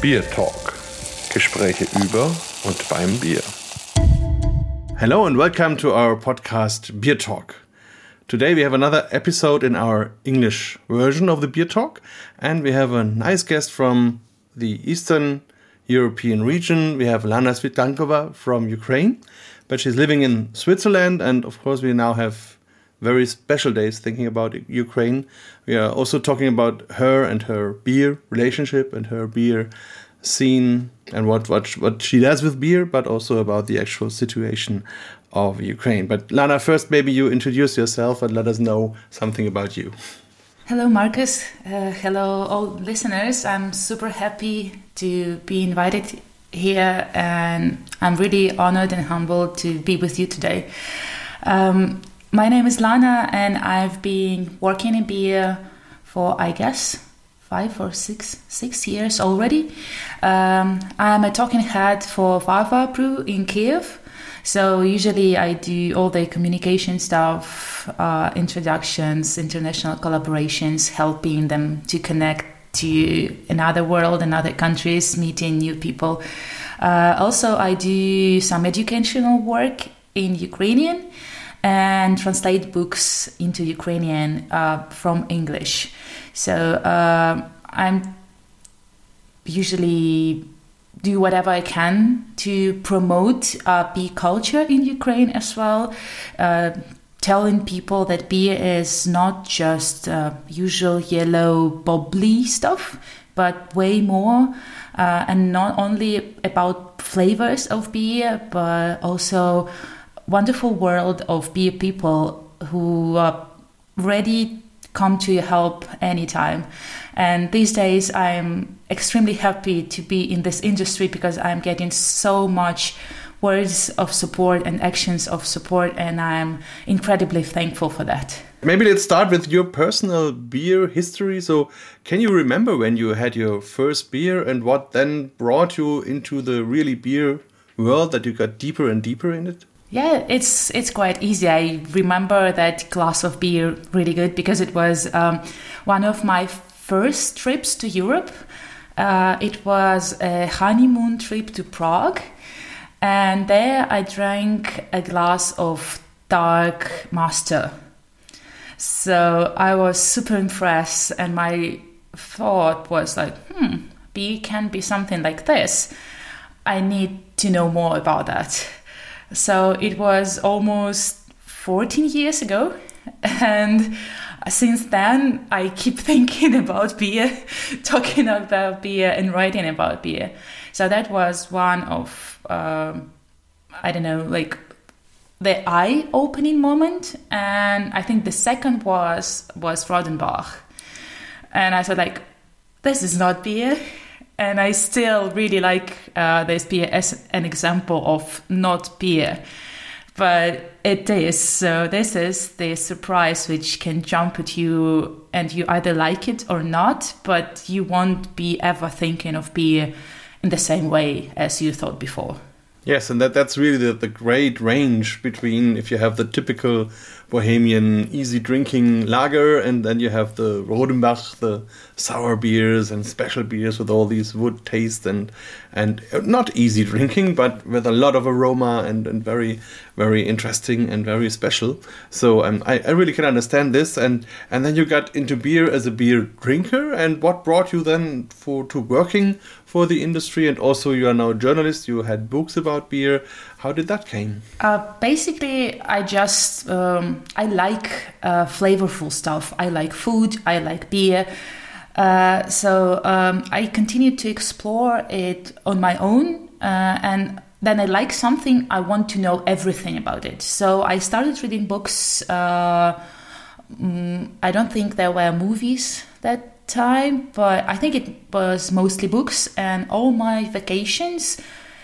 Beer Talk. Gespräche über und beim Bier. Hello and welcome to our podcast Beer Talk. Today we have another episode in our English version of the Beer Talk, and we have a nice guest from the Eastern European region. We have Lana Svitankova from Ukraine, but she's living in Switzerland, and of course, we now have very special days thinking about Ukraine. We are also talking about her and her beer relationship and her beer scene and what, what, what she does with beer, but also about the actual situation of Ukraine. But Lana, first, maybe you introduce yourself and let us know something about you. Hello, Marcus. Uh, hello, all listeners. I'm super happy to be invited here, and I'm really honored and humbled to be with you today. Um, my name is Lana, and I've been working in beer for, I guess, five or six six years already. Um, I'm a talking head for Varvar Brew in Kiev. So usually I do all the communication stuff, uh, introductions, international collaborations, helping them to connect to another world and other countries, meeting new people. Uh, also, I do some educational work in Ukrainian and translate books into Ukrainian uh, from English. So uh, I'm usually do whatever I can to promote uh, beer culture in Ukraine as well. Uh, telling people that beer is not just uh, usual yellow bubbly stuff, but way more, uh, and not only about flavors of beer, but also wonderful world of beer people who are ready come to your help anytime. And these days, I'm extremely happy to be in this industry because I'm getting so much words of support and actions of support, and I'm incredibly thankful for that. Maybe let's start with your personal beer history. So, can you remember when you had your first beer and what then brought you into the really beer world that you got deeper and deeper in it? Yeah, it's it's quite easy. I remember that glass of beer really good because it was um, one of my first trips to Europe. Uh, it was a honeymoon trip to Prague, and there I drank a glass of dark master. So I was super impressed, and my thought was like, hmm, beer can be something like this. I need to know more about that. So it was almost 14 years ago. And since then, I keep thinking about beer, talking about beer, and writing about beer. So that was one of, um, I don't know, like the eye opening moment. And I think the second was was Rodenbach. And I thought, like, this is not beer and I still really like uh, this beer as an example of not beer, but it is. So this is the surprise which can jump at you, and you either like it or not, but you won't be ever thinking of beer in the same way as you thought before. Yes, and that that's really the, the great range between if you have the typical Bohemian easy drinking lager, and then you have the Rodenbach, the sour beers and special beers with all these wood taste and and not easy drinking, but with a lot of aroma and, and very very interesting and very special. So um, I, I really can understand this, and and then you got into beer as a beer drinker, and what brought you then for to working for the industry, and also you are now a journalist. You had books about beer. How did that came? Uh, basically, I just um, I like uh, flavorful stuff. I like food. I like beer. Uh, so um, I continued to explore it on my own, uh, and then I like something. I want to know everything about it. So I started reading books. Uh, mm, I don't think there were movies that time, but I think it was mostly books, and all my vacations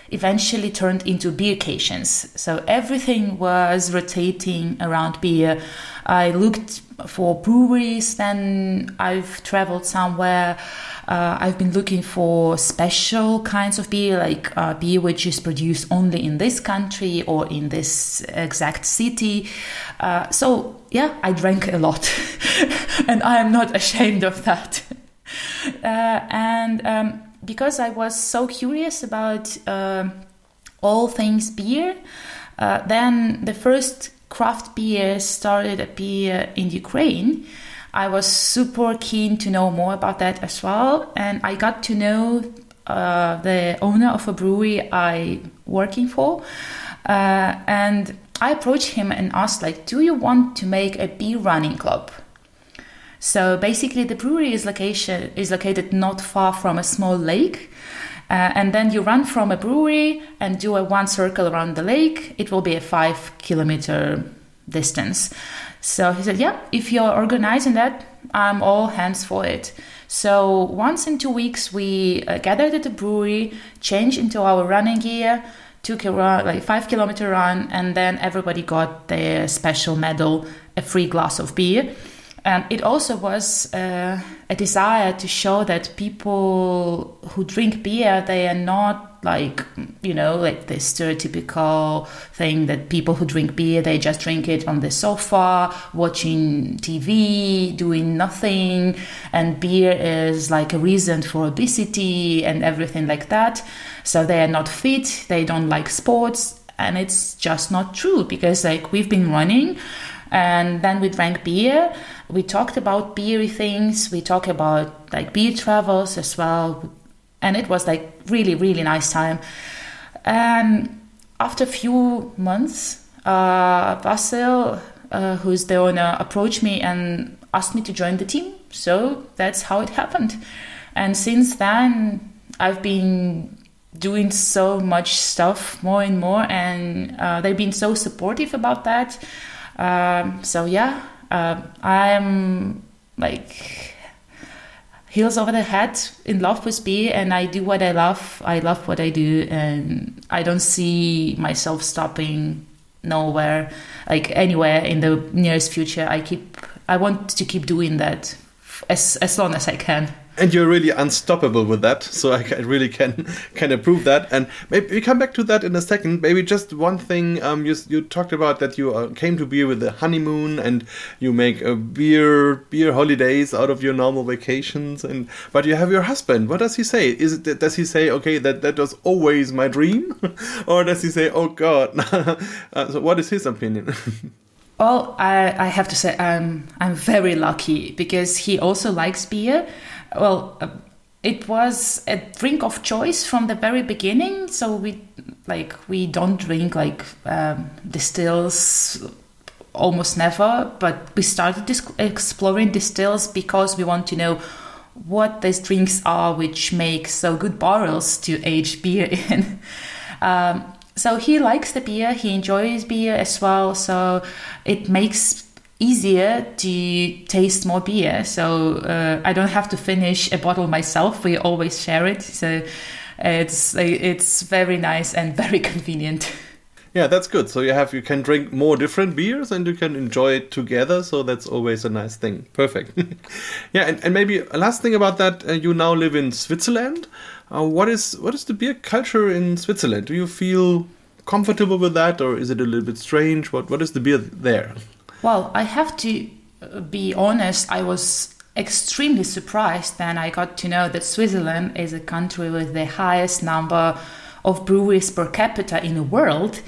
eventually turned into beer beercations. So everything was rotating around beer. I looked for breweries, then I've traveled somewhere. Uh, I've been looking for special kinds of beer, like uh, beer which is produced only in this country or in this exact city. Uh, so, yeah, I drank a lot, and I am not ashamed of that. Uh, and um, because I was so curious about uh, all things beer, uh, then the first craft beer started appear in Ukraine. I was super keen to know more about that as well, and I got to know uh, the owner of a brewery I working for, uh, and I approached him and asked like, "Do you want to make a beer running club?" So basically, the brewery is location is located not far from a small lake. Uh, and then you run from a brewery and do a one circle around the lake. It will be a five kilometer distance. So he said, Yeah, if you're organizing that, I'm all hands for it. So once in two weeks, we uh, gathered at the brewery, changed into our running gear, took a run, like five kilometer run, and then everybody got their special medal, a free glass of beer. And it also was uh, a desire to show that people who drink beer, they are not like, you know, like the stereotypical thing that people who drink beer, they just drink it on the sofa, watching TV, doing nothing. And beer is like a reason for obesity and everything like that. So they are not fit, they don't like sports. And it's just not true because, like, we've been running and then we drank beer we talked about beery things. We talked about like beer travels as well. And it was like really really nice time. And after a few months uh, Vasil, uh, who's the owner approached me and asked me to join the team. So that's how it happened. And since then i've been doing so much stuff more and more. And uh, they've been so supportive about that. Um, so yeah, uh, I'm like heels over the head in love with B, and I do what I love. I love what I do, and I don't see myself stopping nowhere, like anywhere in the nearest future. I keep, I want to keep doing that as as long as I can. And you're really unstoppable with that so i really can can approve that. And maybe we come back to that in a second. Maybe just one thing um, you, you talked about that you uh, came to beer with the honeymoon and you make a beer beer holidays out of your normal vacations and but you have your husband. What does he say? Is it does he say okay that that was always my dream or does he say oh god uh, so what is his opinion well I, I have to say I'm i'm very lucky because he also likes beer. Well uh, it was a drink of choice from the very beginning. So we like we don't drink like um, distills almost never but we started exploring distills because we want to know what these drinks are which make so good barrels to age beer in. Um, so he likes the beer he enjoys beer as well so it makes easier to taste more beer. So uh, I don't have to finish a bottle myself. We always share it. So it's it's very nice and very convenient. Yeah, that's good. So you have you can drink more different beers and you can enjoy it together. So that's always a nice thing. Perfect. yeah, and, and maybe last thing about that. Uh, you now live in Switzerland. Uh, what is what is the beer culture in Switzerland? Do you feel comfortable with that, or is it a little bit strange? What what is the beer there? Well, I have to uh, be honest, I was extremely surprised when I got to know that Switzerland is a country with the highest number of breweries per capita in the world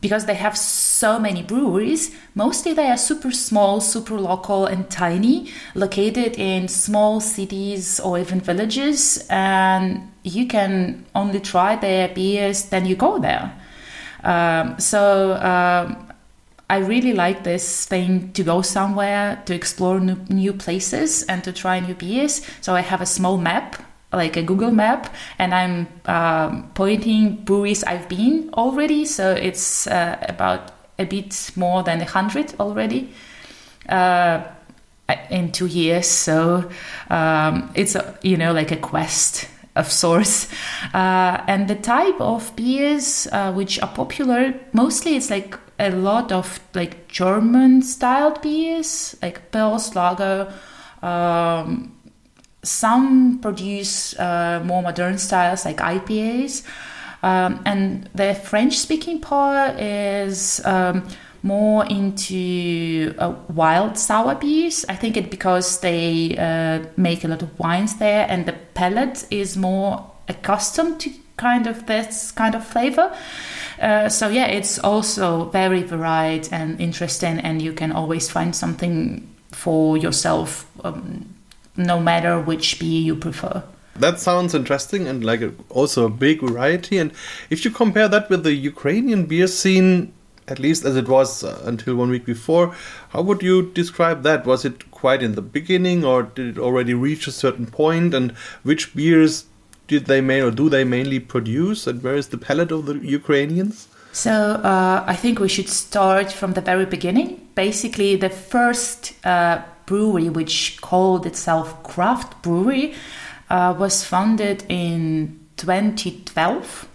because they have so many breweries. Mostly they are super small, super local, and tiny, located in small cities or even villages. And you can only try their beers, then you go there. Um, so um, I really like this thing to go somewhere, to explore new, new places, and to try new beers. So I have a small map like a Google map, and I'm um, pointing breweries I've been already. So it's uh, about a bit more than a hundred already uh, in two years. So um, it's a, you know like a quest of sorts. Uh, and the type of beers uh, which are popular, mostly it's like a lot of like German styled beers, like Pils, Lager. Um, some produce uh, more modern styles like IPAs. Um, and the French speaking part is um, more into uh, wild sour beers. I think it because they uh, make a lot of wines there, and the palate is more accustomed to kind of this kind of flavor. Uh, so yeah, it's also very varied and interesting, and you can always find something for yourself, um, no matter which beer you prefer. That sounds interesting and like a, also a big variety. And if you compare that with the Ukrainian beer scene, at least as it was uh, until one week before, how would you describe that? Was it quite in the beginning, or did it already reach a certain point? And which beers did they main or do they mainly produce? And where is the palate of the Ukrainians? So uh, I think we should start from the very beginning. Basically, the first uh, brewery, which called itself Craft Brewery, uh, was founded in 2012.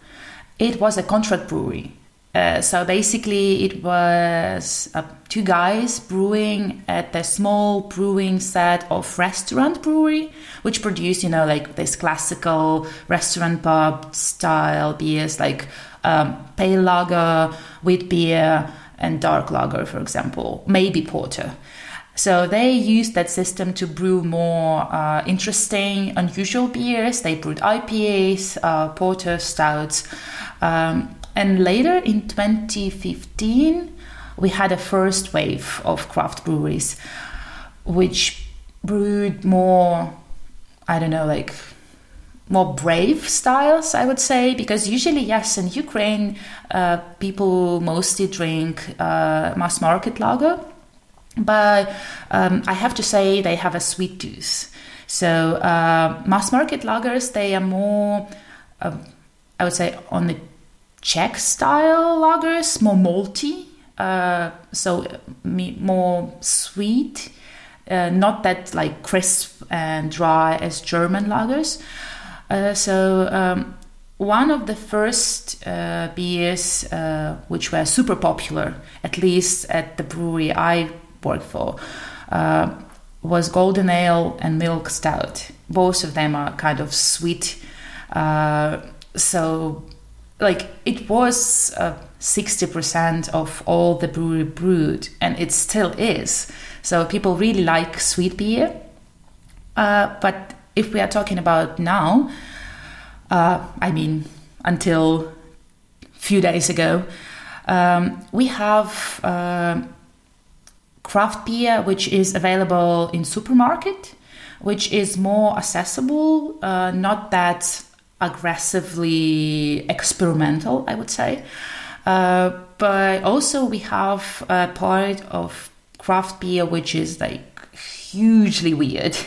It was a contract brewery. Uh, so basically, it was uh, two guys brewing at a small brewing set of restaurant brewery, which produced, you know, like this classical restaurant pub style beers like um, pale lager, wheat beer, and dark lager, for example, maybe porter. So they used that system to brew more uh, interesting, unusual beers. They brewed IPAs, uh, porter, stouts. Um, and later in 2015, we had a first wave of craft breweries, which brewed more, I don't know, like more brave styles, I would say, because usually, yes, in Ukraine, uh, people mostly drink uh, mass market lager, but um, I have to say they have a sweet tooth. So uh, mass market lagers, they are more, um, I would say, on the Czech style lagers, more malty, uh, so more sweet, uh, not that like crisp and dry as German lagers. Uh, so um, one of the first uh, beers uh, which were super popular, at least at the brewery I worked for, uh, was Golden Ale and Milk Stout. Both of them are kind of sweet. so like it was uh, 60% of all the brewery brewed and it still is so people really like sweet beer uh, but if we are talking about now uh, i mean until few days ago um, we have uh, craft beer which is available in supermarket which is more accessible uh, not that aggressively experimental, I would say. Uh, but also, we have a part of craft beer which is like hugely weird.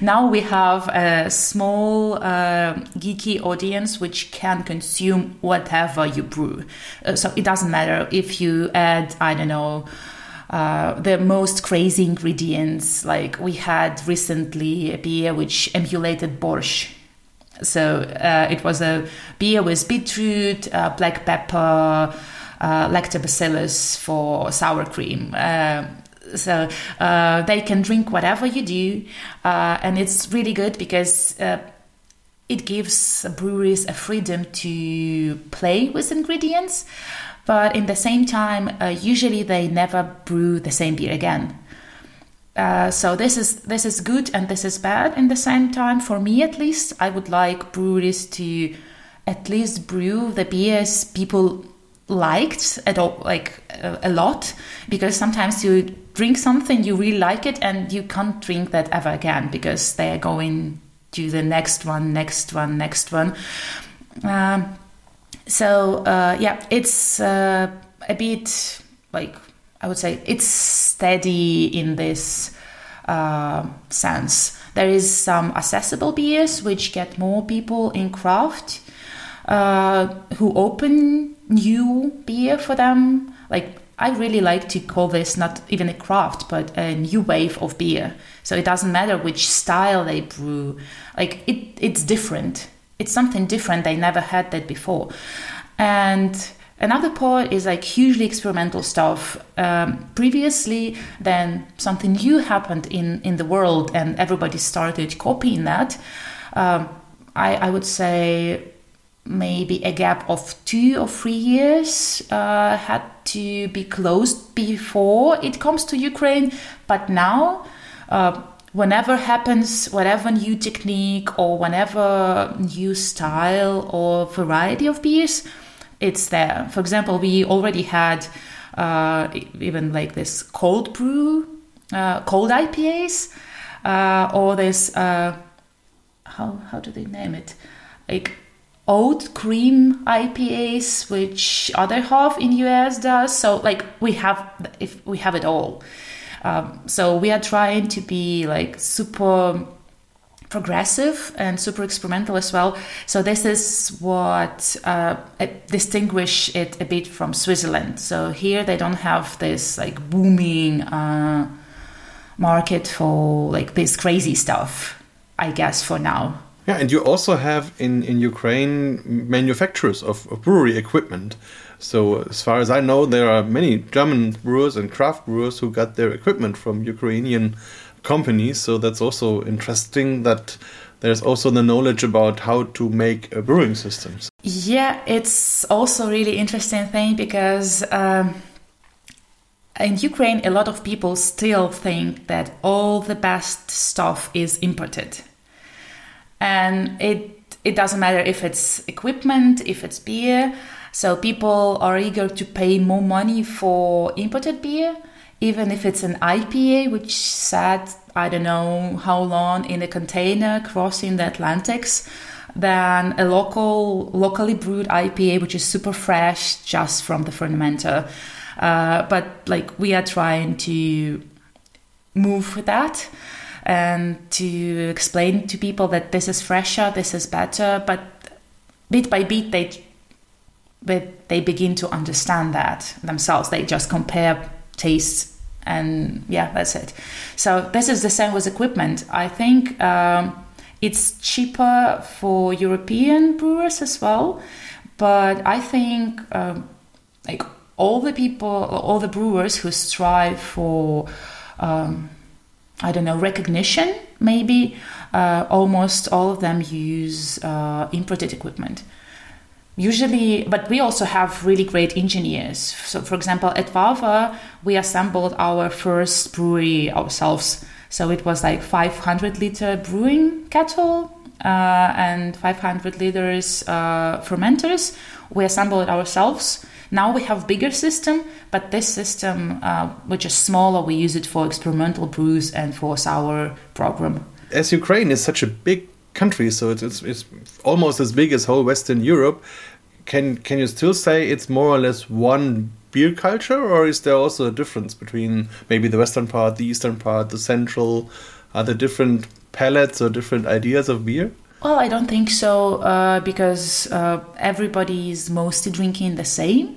Now we have a small uh, geeky audience which can consume whatever you brew. Uh, so it doesn't matter if you add, I don't know. Uh, the most crazy ingredients, like we had recently a beer which emulated borscht so uh, it was a beer with beetroot, uh, black pepper, uh, lactobacillus for sour cream. Uh, so uh, they can drink whatever you do, uh, and it's really good because it gives breweries a freedom to play with ingredients. But in the same time, usually they never brew the same beer again. Uh, so this is this is good and this is bad in the same time. For me, at least, I would like breweries to at least brew the beers people liked at all, like a, a lot, because sometimes you drink something you really like it and you can't drink that ever again because they are going to the next one, next one, next one. Um, so uh, yeah, it's uh, a bit like I would say it's steady in this uh, sense. There is some accessible beers which get more people in craft uh, who open new beer for them. Like I really like to call this not even a craft, but a new wave of beer. So it doesn't matter which style they brew. Like it, it's different. It's something different. They never had that before, and Another part is like hugely experimental stuff. Um, previously, then something new happened in, in the world and everybody started copying that. Um, I, I would say maybe a gap of two or three years uh, had to be closed before it comes to Ukraine. But now, uh, whenever happens, whatever new technique or whenever new style or variety of beers, it's there. For example, we already had uh, even like this cold brew, uh, cold IPAs, uh, or this uh, how how do they name it, like oat cream IPAs, which other half in US does. So like we have if we have it all. Um, so we are trying to be like super progressive and super experimental as well. So this is what uh, distinguish it a bit from Switzerland. So here they don't have this like booming uh, market for like this crazy stuff. I guess for now. Yeah, and you also have in, in Ukraine manufacturers of, of, brewery equipment. So, as far as I know, there are many German brewers and craft brewers who got their equipment from Ukrainian companies. So, that's also interesting that there's also the knowledge about how to make uh, brewing systems. Yeah, it's also really interesting thing because. Um, in Ukraine, a lot of people still think that all the best stuff is imported and it it doesn't matter if it's equipment, if it's beer. So people are eager to pay more money for imported beer, even if it's an IPA, which sat I don't know how long in a container crossing the Atlantics, than a local locally brewed IPA, which is super fresh just from the fermenter. Uh, but like we are trying to move that and to explain to people that this is fresher, this is better. But bit by bit, they but they begin to understand that themselves. They just compare tastes, and yeah, that's it. So this is the same with equipment. I think um, it's cheaper for European brewers as well, but I think um, like all the people, all the brewers who strive for um, I don't know, recognition, maybe, uh, almost all of them use uh, imported equipment. Usually, but we also have really great engineers. So, for example, at Varvar, we assembled our first brewery ourselves. So it was like 500 liter brewing kettle uh, and 500 liters uh, fermenters. We assembled it ourselves now we have bigger system, but this system, uh, which is smaller, we use it for experimental brews and for sour program. As Ukraine is such a big country, so it's, it's, it's almost as big as whole Western Europe. Can can you still say it's more or less one beer culture, or is there also a difference between maybe the western part, the eastern part, the central? Are there different palettes or different ideas of beer? Well, I don't think so uh, because uh, everybody is mostly drinking the same.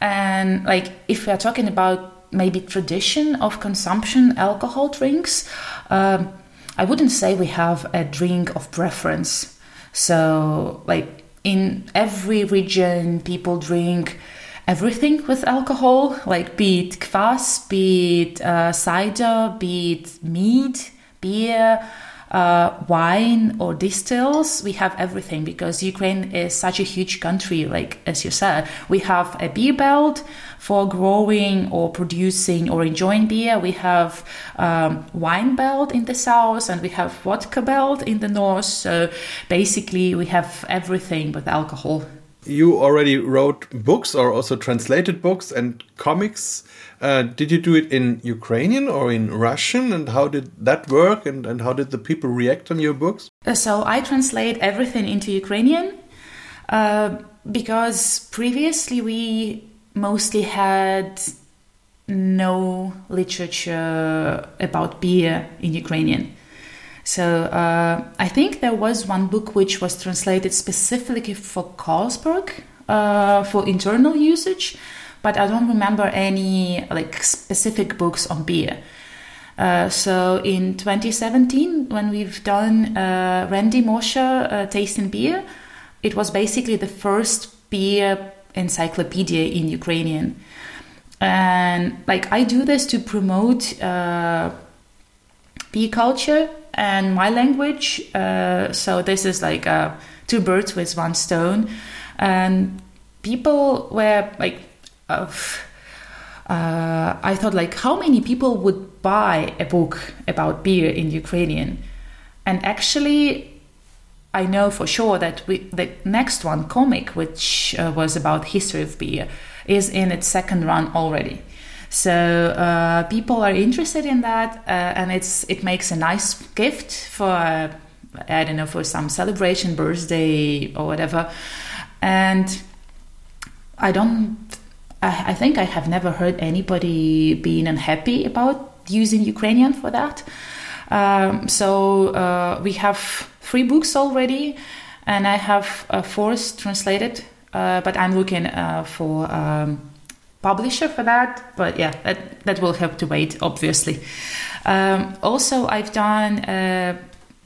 And like, if we are talking about maybe tradition of consumption alcohol drinks, um, I wouldn't say we have a drink of preference. So, like, in every region, people drink everything with alcohol, like be it kvass, be it uh, cider, be it mead, beer uh, wine or distills, we have everything because Ukraine is such a huge country. Like as you said, we have a beer belt for growing or producing or enjoying beer. We have um, wine belt in the south, and we have vodka belt in the north. So basically, we have everything with alcohol. You already wrote books or also translated books and comics uh, did you do it in Ukrainian or in Russian? And how did that work? And, and how did the people react on your books? Uh, so I translate everything into Ukrainian uh, because previously we mostly had no literature about beer in Ukrainian. So uh, I think there was one book which was translated specifically for Carlsberg uh, for internal usage, but I don't remember any like specific books on beer. Uh, so in 2017, when we've done uh, Randy Mosher uh, tasting beer, it was basically the first beer encyclopedia in Ukrainian. And like I do this to promote uh, beer culture and my language. Uh, so this is like uh, two birds with one stone. And people were like, uh, I thought like, how many people would buy a book about beer in Ukrainian? And actually, I know for sure that we, the next one, comic, which uh, was about history of beer, is in its second run already. So uh, people are interested in that, uh, and it's it makes a nice gift for uh, I don't know for some celebration, birthday or whatever. And I don't. I, I think I have never heard anybody being unhappy about using Ukrainian for that. Um, so uh, we have three books already, and I have a fourth translated. Uh, but I'm looking uh, for um, publisher for that. But yeah, that that will have to wait, obviously. Um, also, I've done a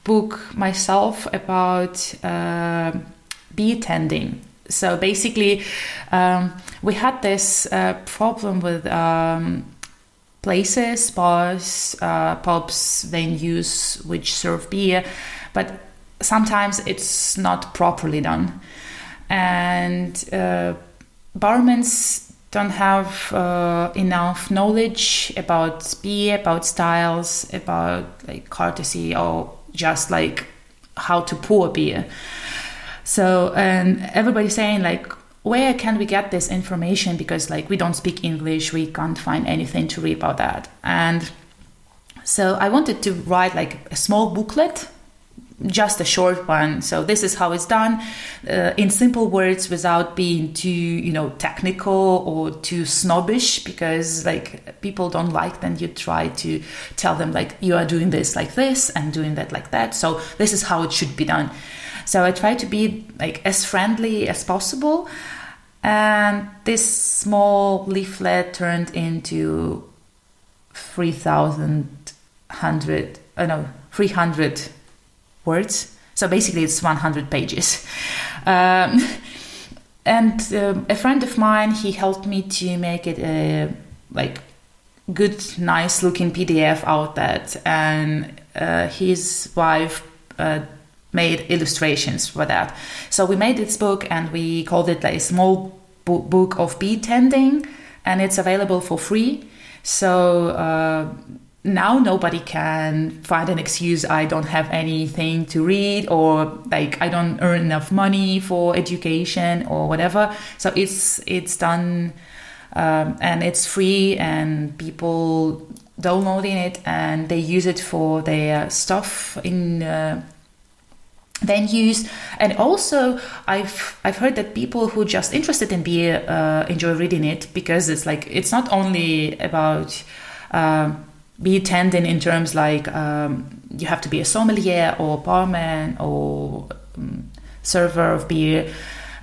book myself about uh, beertending. So basically, um, we had this uh, problem with um, places, bars, uh, pubs, venues which serve beer, but sometimes it's not properly done. And uh, barmans don't have uh, enough knowledge about beer, about styles, about like courtesy, or just like how to pour beer. So, and everybody's saying like, where can we get this information? Because like we don't speak English, we can't find anything to read about that. And so I wanted to write like a small booklet just a short one. So this is how it's done uh, in simple words without being too, you know, technical or too snobbish because like people don't like then you try to tell them like you are doing this like this and doing that like that. So this is how it should be done. So I try to be like as friendly as possible. And this small leaflet turned into 3,000 hundred, uh, no, 300 words. So basically, it's 100 pages. Um, and uh, a friend of mine, he helped me to make it a like good, nice looking PDF out that, and uh, his wife uh, made illustrations for that. So we made this book, and we called it like a small bo- book of beertending, and it's available for free. So uh, now nobody can find an excuse i don't have anything to read or like i don't earn enough money for education or whatever. So it's it's done um, and it's free and people downloading it and they use it for their stuff in uh, venues. And also i've i've heard that people who just interested in beer uh, enjoy reading it because it's like it's not only about uh, beertending in terms like um, you have to be a sommelier or barman or um, server of beer.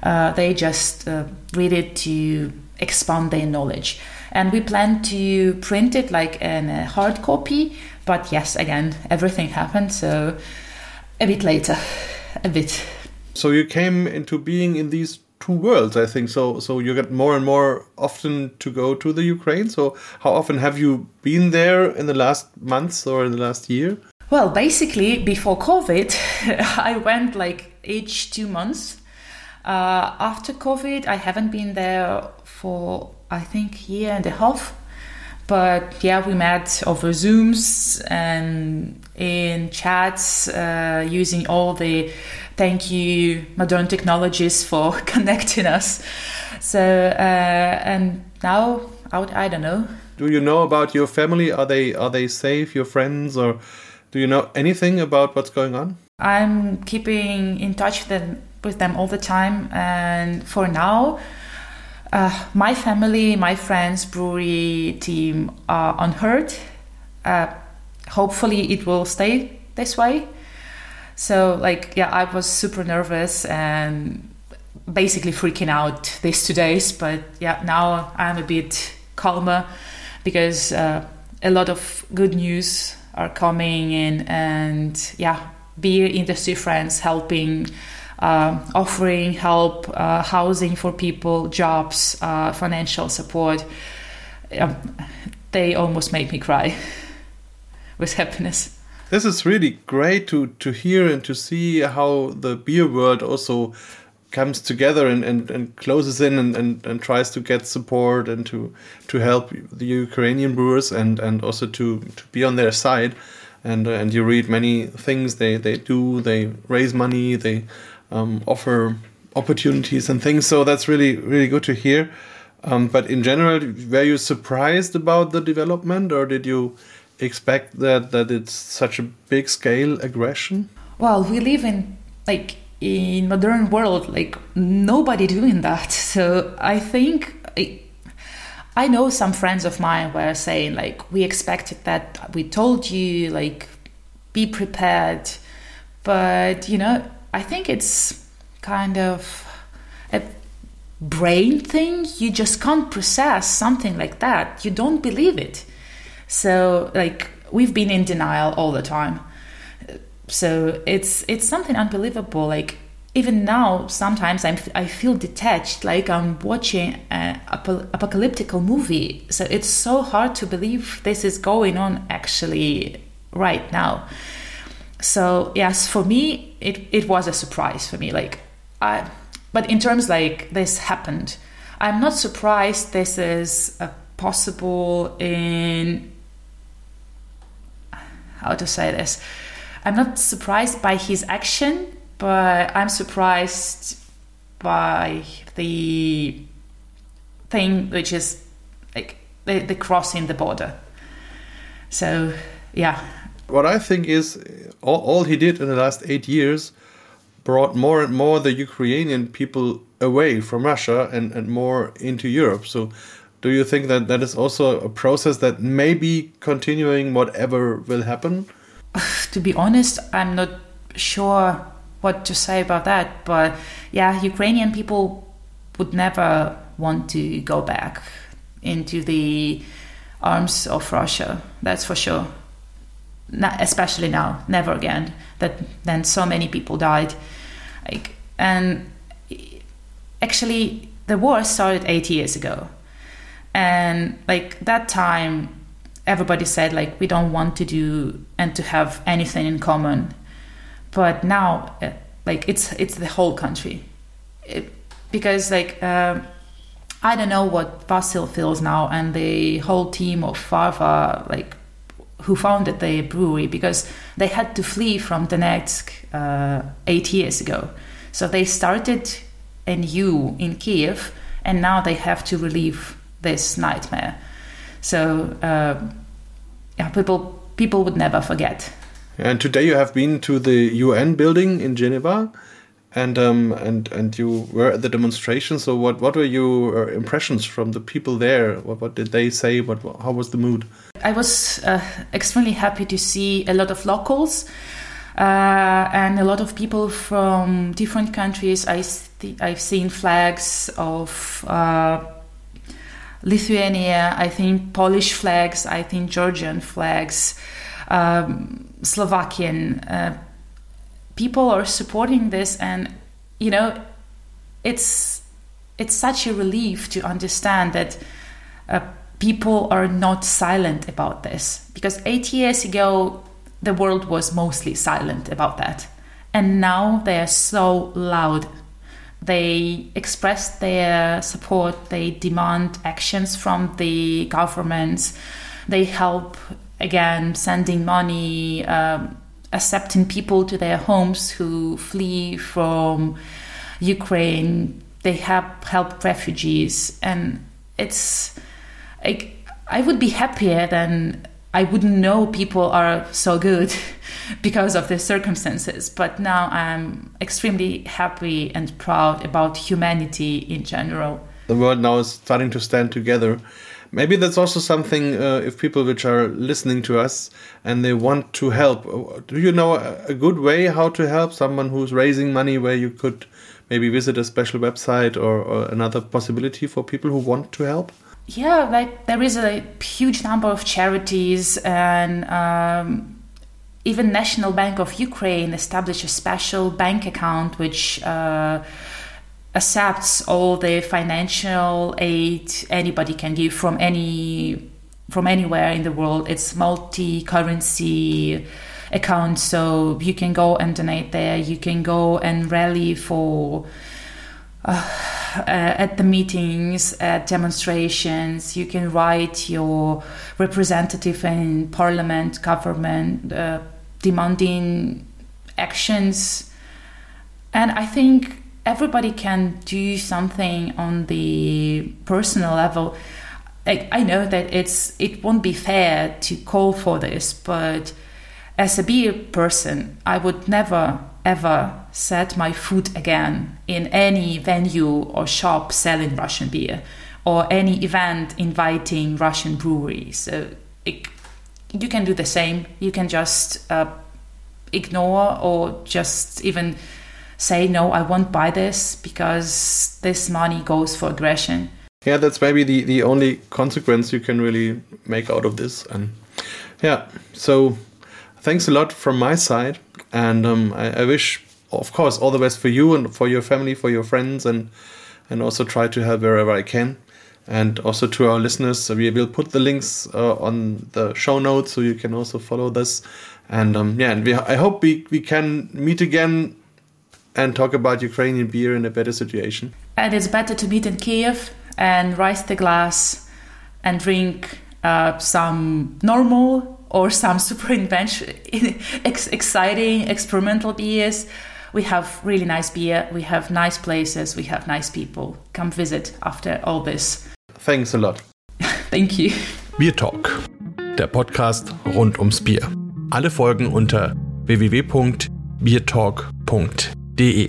Uh, they just uh, read it to expand their knowledge. And we plan to print it like in a hard copy, but yes, again, everything happened, so a bit later, a bit. So you came into being in these two worlds i think. So so you get more and more often to go to the ukraine. So how often have you been there in the last months or in the last year? Well basically before covid i went like each two months. Uh, after covid i haven't been there for i think year and a half. But yeah we met over zooms and in chats uh, using all the thank you modern technologies for connecting us. So uh, and now out i don't know. Do you know about your family? Are they are they safe your friends or do you know anything about what's going on? I'm keeping in touch with them, with them all the time and for now uh, my family my friends brewery team are unhurt. Uh, hopefully it will stay this way so like yeah, I was super nervous and basically freaking out these two days. But yeah, now I'm a bit calmer because uh, a lot of good news are coming in, and yeah, beer industry friends helping. Uh, offering help, uh, housing for people, jobs, uh, financial support. Um, they almost make me cry with happiness. This is really great to to hear and to see how the beer world also comes together and, and, and closes in and, and, and tries to get support and to to help the Ukrainian brewers and, and also to, to be on their side. And uh, and you read many things they, they do. They raise money. They um, offer opportunities and things. So that's really really good to hear. Um, but in general were you surprised about the development or did you expect that that it's such a big scale aggression? Well we live in like in modern world like nobody doing that. So i think I, I know some friends of mine were saying like we expected that we told you like be prepared. But you know i think it's kind of a brain thing. You just can't process something like that. You don't believe it so like we've been in denial all the time. So it's it's something unbelievable. Like even now sometimes I'm, i feel detached like i'm watching an apocalyptic movie. So it's so hard to believe this is going on actually right now. So yes for me it, it was a surprise for me. Like i but in terms like this happened i'm not surprised this is uh, possible in how to say this i'm not surprised by his action but I'm surprised by the thing which is like the, the crossing the border. So, yeah. What I think is all, all he did in the last eight years brought more and more the Ukrainian people away from Russia and, and more into Europe. So, do you think that that is also a process that may be continuing whatever will happen? to be honest, I'm not sure what to say about that. But yeah, Ukrainian people would never want to go back into the arms of Russia. That's for sure. Not, especially now, never again. That then so many people died, like and actually the war started eight years ago, and like that time, everybody said like we don't want to do and to have anything in common but now uh, like it's it's the whole country it, because like uh, I don't know what Vasil feels now and the whole team of Varvar like who founded the brewery because they had to flee from Donetsk uh, eight years ago. So they started anew in Kiev and now they have to relieve this nightmare. So uh, yeah, people people would never forget and today you have been to the UN building in Geneva, and um, and and you were at the demonstration. So what what were your uh, impressions from the people there? What what did they say? What how was the mood? I was uh, extremely happy to see a lot of locals. Uh, and a lot of people from different countries. I I've seen flags of uh, Lithuania. I think Polish flags. I think Georgian flags um, Slovakian uh, people are supporting this, and you know, it's it's such a relief to understand that uh, people are not silent about this because eight years ago the world was mostly silent about that, and now they are so loud. They express their support. They demand actions from the governments. They help again sending money, um, accepting people to their homes who flee from Ukraine. They have helped refugees, and it's like I would be happier than I wouldn't know people are so good because of the circumstances. But now I'm extremely happy and proud about humanity in general. The world now is starting to stand together maybe that's also something uh, if people which are listening to us and they want to help do you know a, good way how to help someone who's raising money where you could maybe visit a special website or, or another possibility for people who want to help yeah like there is a huge number of charities and um, even national bank of ukraine established a special bank account which uh, accepts all the financial aid anybody can give from any from anywhere in the world. It's multi-currency account. So you can go and donate there. You can go and rally for. Uh, uh, at the meetings, at demonstrations, you can write your representative in parliament, government, uh, demanding actions. And I think everybody can do something on the personal level. I, I know that it's it won't be fair to call for this, but as a beer person, I would never ever set my foot again in any venue or shop selling Russian beer or any event inviting Russian breweries. So it, you can do the same. You can just uh, ignore or just even say, no, I won't buy this because this money goes for aggression. Yeah, that's maybe the, the only consequence you can really make out of this. And yeah, so thanks a lot from my side. And um, I, I wish of course, all the best for you and for your family, for your friends, and and also try to help wherever I can. And also to our listeners, we will put the links uh, on the show notes so you can also follow this. And um, yeah, and we, I hope we, we can meet again and talk about Ukrainian beer in a better situation. And it's better to meet in Kiev and raise the glass and drink uh, some normal or some super invention, exciting experimental beers we have really nice beer, we have nice places, we have nice people. Come visit after all this. Thanks a lot. Thank you. BierTalk, der Podcast rund ums Bier. Alle Folgen unter www.biertalk.de.